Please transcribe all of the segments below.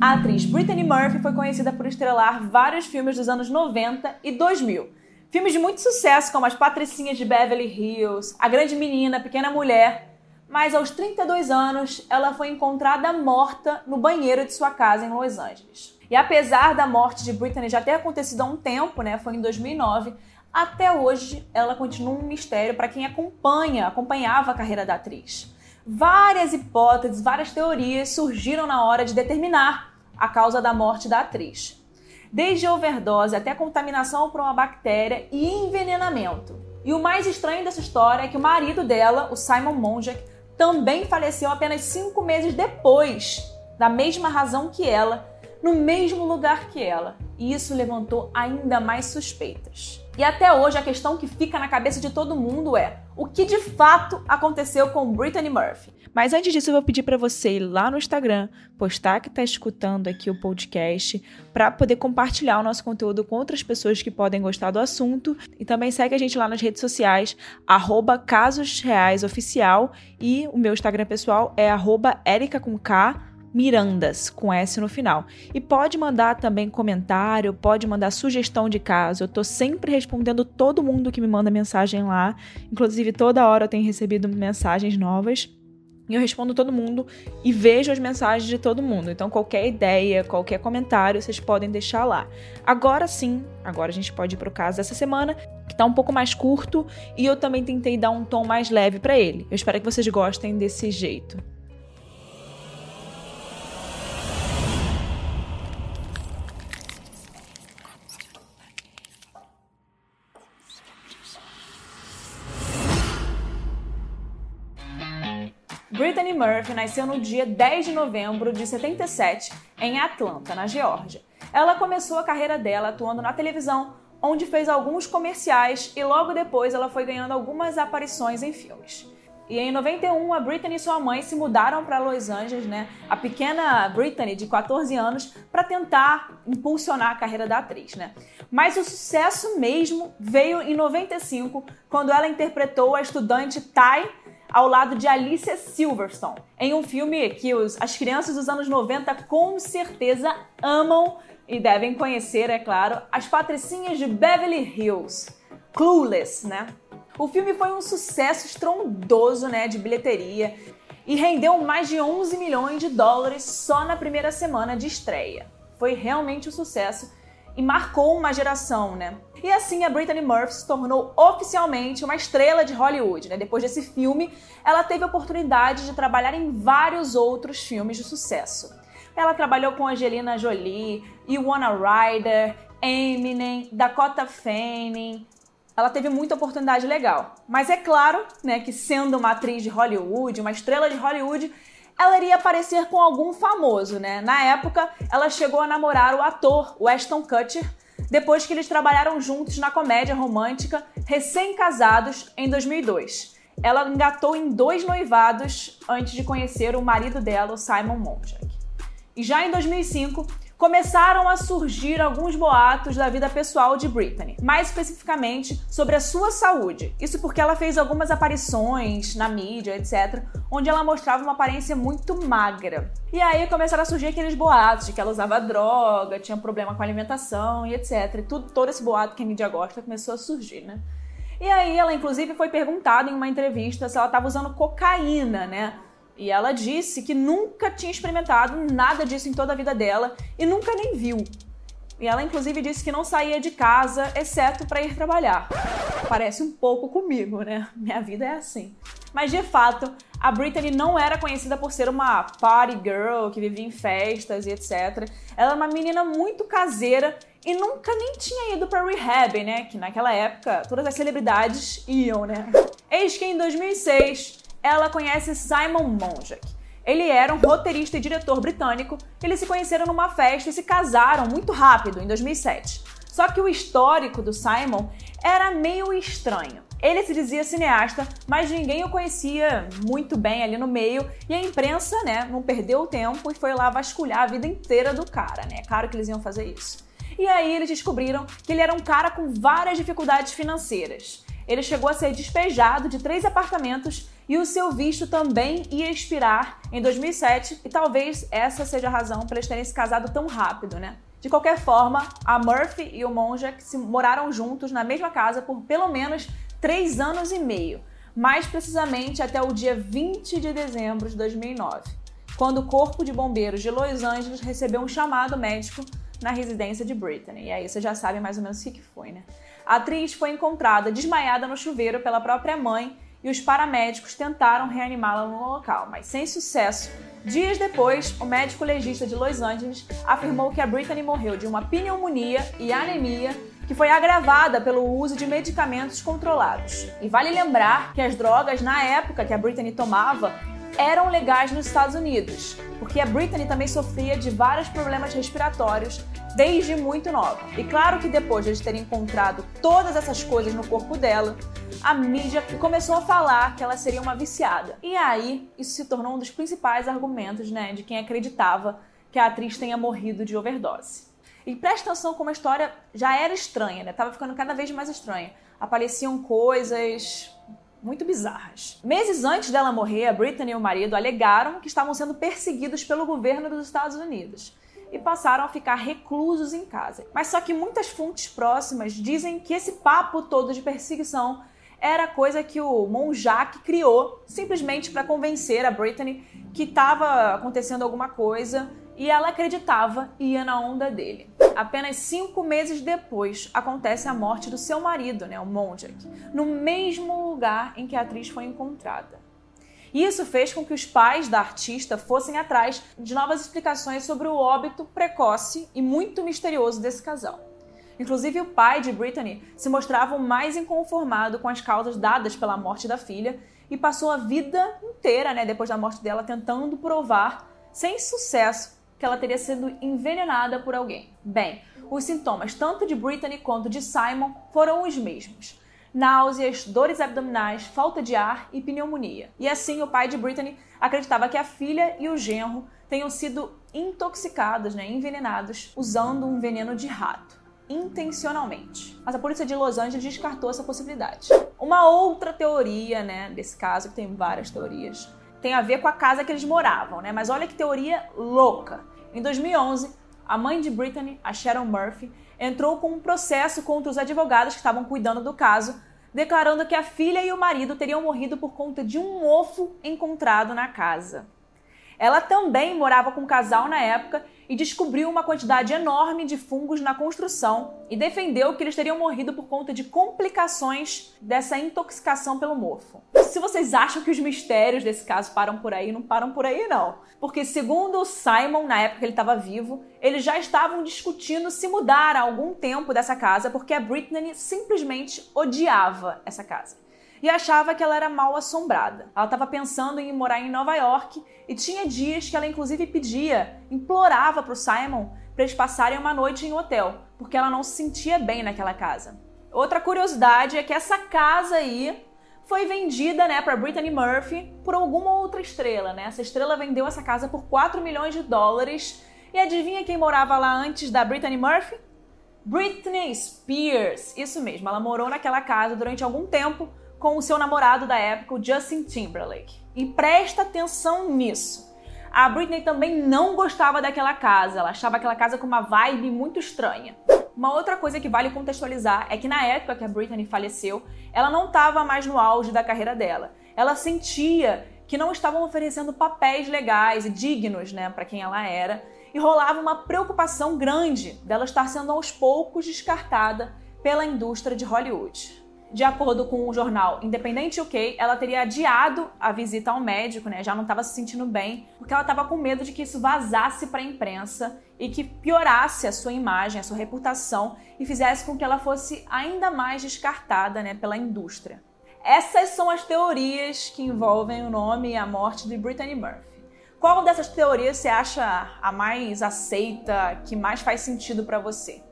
A atriz Brittany Murphy foi conhecida por estrelar vários filmes dos anos 90 e 2000. Filmes de muito sucesso, como As Patricinhas de Beverly Hills, A Grande Menina, A Pequena Mulher. Mas aos 32 anos, ela foi encontrada morta no banheiro de sua casa em Los Angeles. E apesar da morte de Britney já ter acontecido há um tempo, né, foi em 2009, até hoje ela continua um mistério para quem acompanha, acompanhava a carreira da atriz. Várias hipóteses, várias teorias surgiram na hora de determinar a causa da morte da atriz. Desde overdose até contaminação por uma bactéria e envenenamento. E o mais estranho dessa história é que o marido dela, o Simon Monjack, também faleceu apenas cinco meses depois, da mesma razão que ela, no mesmo lugar que ela. E isso levantou ainda mais suspeitas. E até hoje a questão que fica na cabeça de todo mundo é: o que de fato aconteceu com Brittany Murphy? Mas antes disso, eu vou pedir para você ir lá no Instagram, postar que está escutando aqui o podcast, para poder compartilhar o nosso conteúdo com outras pessoas que podem gostar do assunto. E também segue a gente lá nas redes sociais, arroba Casos Reais Oficial, e o meu Instagram pessoal é arroba Erica com K Mirandas, com S no final. E pode mandar também comentário, pode mandar sugestão de caso. Eu tô sempre respondendo todo mundo que me manda mensagem lá. Inclusive, toda hora eu tenho recebido mensagens novas. E eu respondo todo mundo e vejo as mensagens de todo mundo. Então, qualquer ideia, qualquer comentário, vocês podem deixar lá. Agora sim, agora a gente pode ir pro caso dessa semana, que tá um pouco mais curto, e eu também tentei dar um tom mais leve para ele. Eu espero que vocês gostem desse jeito. Brittany Murphy nasceu no dia 10 de novembro de 77 em Atlanta, na Geórgia. Ela começou a carreira dela atuando na televisão, onde fez alguns comerciais e logo depois ela foi ganhando algumas aparições em filmes. E em 91, a Britney e sua mãe se mudaram para Los Angeles, né? A pequena Britney, de 14 anos, para tentar impulsionar a carreira da atriz, né? Mas o sucesso mesmo veio em 95, quando ela interpretou a estudante Ty ao lado de Alicia Silverstone, em um filme que os, as crianças dos anos 90 com certeza amam e devem conhecer, é claro, as patricinhas de Beverly Hills. Clueless, né? O filme foi um sucesso estrondoso, né, de bilheteria e rendeu mais de 11 milhões de dólares só na primeira semana de estreia. Foi realmente um sucesso e marcou uma geração, né? E assim a Brittany Murphy se tornou oficialmente uma estrela de Hollywood, né? Depois desse filme, ela teve a oportunidade de trabalhar em vários outros filmes de sucesso. Ela trabalhou com Angelina Jolie, Iwana Ryder, Eminem, Dakota Fanning. Ela teve muita oportunidade legal. Mas é claro, né, que sendo uma atriz de Hollywood, uma estrela de Hollywood, ela iria aparecer com algum famoso, né? Na época, ela chegou a namorar o ator Weston Kutcher, depois que eles trabalharam juntos na comédia romântica Recém-Casados em 2002. Ela engatou em dois noivados antes de conhecer o marido dela, Simon Monjack. E já em 2005, começaram a surgir alguns boatos da vida pessoal de Britney, mais especificamente sobre a sua saúde. Isso porque ela fez algumas aparições na mídia, etc., onde ela mostrava uma aparência muito magra. E aí começaram a surgir aqueles boatos de que ela usava droga, tinha problema com a alimentação e etc. E tudo, todo esse boato que a mídia gosta começou a surgir, né? E aí ela, inclusive, foi perguntada em uma entrevista se ela estava usando cocaína, né? E ela disse que nunca tinha experimentado nada disso em toda a vida dela e nunca nem viu. E ela, inclusive, disse que não saía de casa, exceto para ir trabalhar. Parece um pouco comigo, né? Minha vida é assim. Mas de fato, a Britney não era conhecida por ser uma party girl que vivia em festas e etc. Ela é uma menina muito caseira e nunca nem tinha ido para rehab, né? Que naquela época todas as celebridades iam, né? Eis que em 2006 ela conhece Simon Monjack. Ele era um roteirista e diretor britânico. Eles se conheceram numa festa e se casaram muito rápido, em 2007. Só que o histórico do Simon era meio estranho. Ele se dizia cineasta, mas ninguém o conhecia muito bem ali no meio, e a imprensa, né, não perdeu o tempo e foi lá vasculhar a vida inteira do cara, né? É claro que eles iam fazer isso. E aí eles descobriram que ele era um cara com várias dificuldades financeiras. Ele chegou a ser despejado de três apartamentos e o seu visto também ia expirar em 2007 e talvez essa seja a razão para eles terem se casado tão rápido, né? De qualquer forma, a Murphy e o Monjack se moraram juntos na mesma casa por pelo menos três anos e meio, mais precisamente até o dia 20 de dezembro de 2009, quando o Corpo de Bombeiros de Los Angeles recebeu um chamado médico na residência de Brittany. E aí você já sabe mais ou menos o que foi, né? A atriz foi encontrada desmaiada no chuveiro pela própria mãe e os paramédicos tentaram reanimá-la no local, mas sem sucesso. Dias depois, o médico legista de Los Angeles afirmou que a Brittany morreu de uma pneumonia e anemia que foi agravada pelo uso de medicamentos controlados. E vale lembrar que as drogas na época que a Brittany tomava eram legais nos Estados Unidos, porque a Britney também sofria de vários problemas respiratórios desde muito nova. E claro que depois de eles terem encontrado todas essas coisas no corpo dela, a mídia começou a falar que ela seria uma viciada. E aí, isso se tornou um dos principais argumentos, né, de quem acreditava que a atriz tenha morrido de overdose. E presta atenção como a história já era estranha, né? Tava ficando cada vez mais estranha. Apareciam coisas muito bizarras. Meses antes dela morrer, a Britney e o marido alegaram que estavam sendo perseguidos pelo governo dos Estados Unidos e passaram a ficar reclusos em casa. Mas só que muitas fontes próximas dizem que esse papo todo de perseguição era coisa que o Monjac criou simplesmente para convencer a Britney que estava acontecendo alguma coisa e ela acreditava e ia na onda dele. Apenas cinco meses depois acontece a morte do seu marido, né, o Monjack, no mesmo lugar em que a atriz foi encontrada. Isso fez com que os pais da artista fossem atrás de novas explicações sobre o óbito precoce e muito misterioso desse casal. Inclusive, o pai de Brittany se mostrava o mais inconformado com as causas dadas pela morte da filha e passou a vida inteira, né, depois da morte dela, tentando provar, sem sucesso, que ela teria sido envenenada por alguém. Bem, os sintomas tanto de Brittany quanto de Simon foram os mesmos. Náuseas, dores abdominais, falta de ar e pneumonia. E assim, o pai de Brittany acreditava que a filha e o genro tenham sido intoxicados, né, envenenados, usando um veneno de rato intencionalmente. Mas a polícia de Los Angeles descartou essa possibilidade. Uma outra teoria, né, desse caso, que tem várias teorias, tem a ver com a casa que eles moravam, né? Mas olha que teoria louca. Em 2011, a mãe de Brittany, a Sharon Murphy, entrou com um processo contra os advogados que estavam cuidando do caso, declarando que a filha e o marido teriam morrido por conta de um mofo encontrado na casa. Ela também morava com um casal na época e descobriu uma quantidade enorme de fungos na construção e defendeu que eles teriam morrido por conta de complicações dessa intoxicação pelo mofo. Se vocês acham que os mistérios desse caso param por aí, não param por aí não. Porque segundo Simon, na época que ele estava vivo, eles já estavam discutindo se mudar há algum tempo dessa casa porque a Britney simplesmente odiava essa casa e achava que ela era mal assombrada. Ela estava pensando em morar em Nova York e tinha dias que ela inclusive pedia, implorava para o Simon para eles passarem uma noite em hotel, porque ela não se sentia bem naquela casa. Outra curiosidade é que essa casa aí foi vendida, né, para Brittany Murphy por alguma outra estrela, né? Essa estrela vendeu essa casa por 4 milhões de dólares. E adivinha quem morava lá antes da Brittany Murphy? Britney Spears. Isso mesmo, ela morou naquela casa durante algum tempo com o seu namorado da época, o Justin Timberlake. E presta atenção nisso. A Britney também não gostava daquela casa, ela achava aquela casa com uma vibe muito estranha. Uma outra coisa que vale contextualizar é que na época que a Britney faleceu, ela não estava mais no auge da carreira dela. Ela sentia que não estavam oferecendo papéis legais e dignos, né, para quem ela era, e rolava uma preocupação grande dela estar sendo aos poucos descartada pela indústria de Hollywood. De acordo com o jornal Independente UK, ela teria adiado a visita ao médico, né? Já não estava se sentindo bem, porque ela estava com medo de que isso vazasse para a imprensa e que piorasse a sua imagem, a sua reputação e fizesse com que ela fosse ainda mais descartada, né, pela indústria. Essas são as teorias que envolvem o nome e a morte de Brittany Murphy. Qual dessas teorias você acha a mais aceita, que mais faz sentido para você?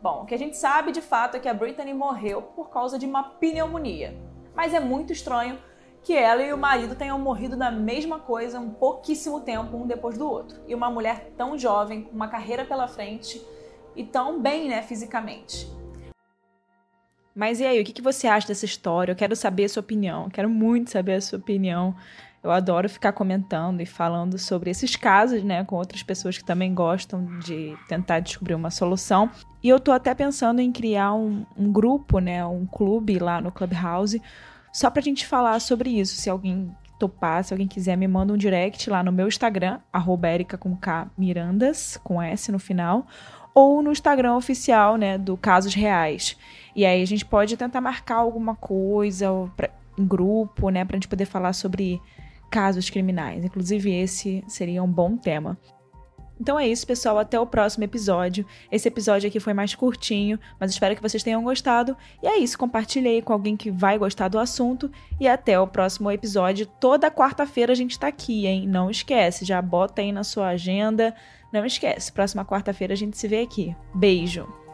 Bom, o que a gente sabe de fato é que a Brittany morreu por causa de uma pneumonia. Mas é muito estranho que ela e o marido tenham morrido da mesma coisa um pouquíssimo tempo um depois do outro. E uma mulher tão jovem, com uma carreira pela frente e tão bem, né, fisicamente. Mas e aí, o que você acha dessa história? Eu quero saber a sua opinião, quero muito saber a sua opinião. Eu adoro ficar comentando e falando sobre esses casos, né, com outras pessoas que também gostam de tentar descobrir uma solução. E eu tô até pensando em criar um, um grupo, né, um clube lá no Clubhouse, só pra gente falar sobre isso. Se alguém topar, se alguém quiser, me manda um direct lá no meu Instagram, arroba com K Mirandas, com S no final, ou no Instagram oficial, né, do Casos Reais. E aí a gente pode tentar marcar alguma coisa pra, em grupo, né, pra gente poder falar sobre casos criminais. Inclusive, esse seria um bom tema. Então é isso, pessoal. Até o próximo episódio. Esse episódio aqui foi mais curtinho, mas espero que vocês tenham gostado. E é isso, compartilhei com alguém que vai gostar do assunto. E até o próximo episódio. Toda quarta-feira a gente tá aqui, hein? Não esquece, já bota aí na sua agenda. Não esquece, próxima quarta-feira a gente se vê aqui. Beijo!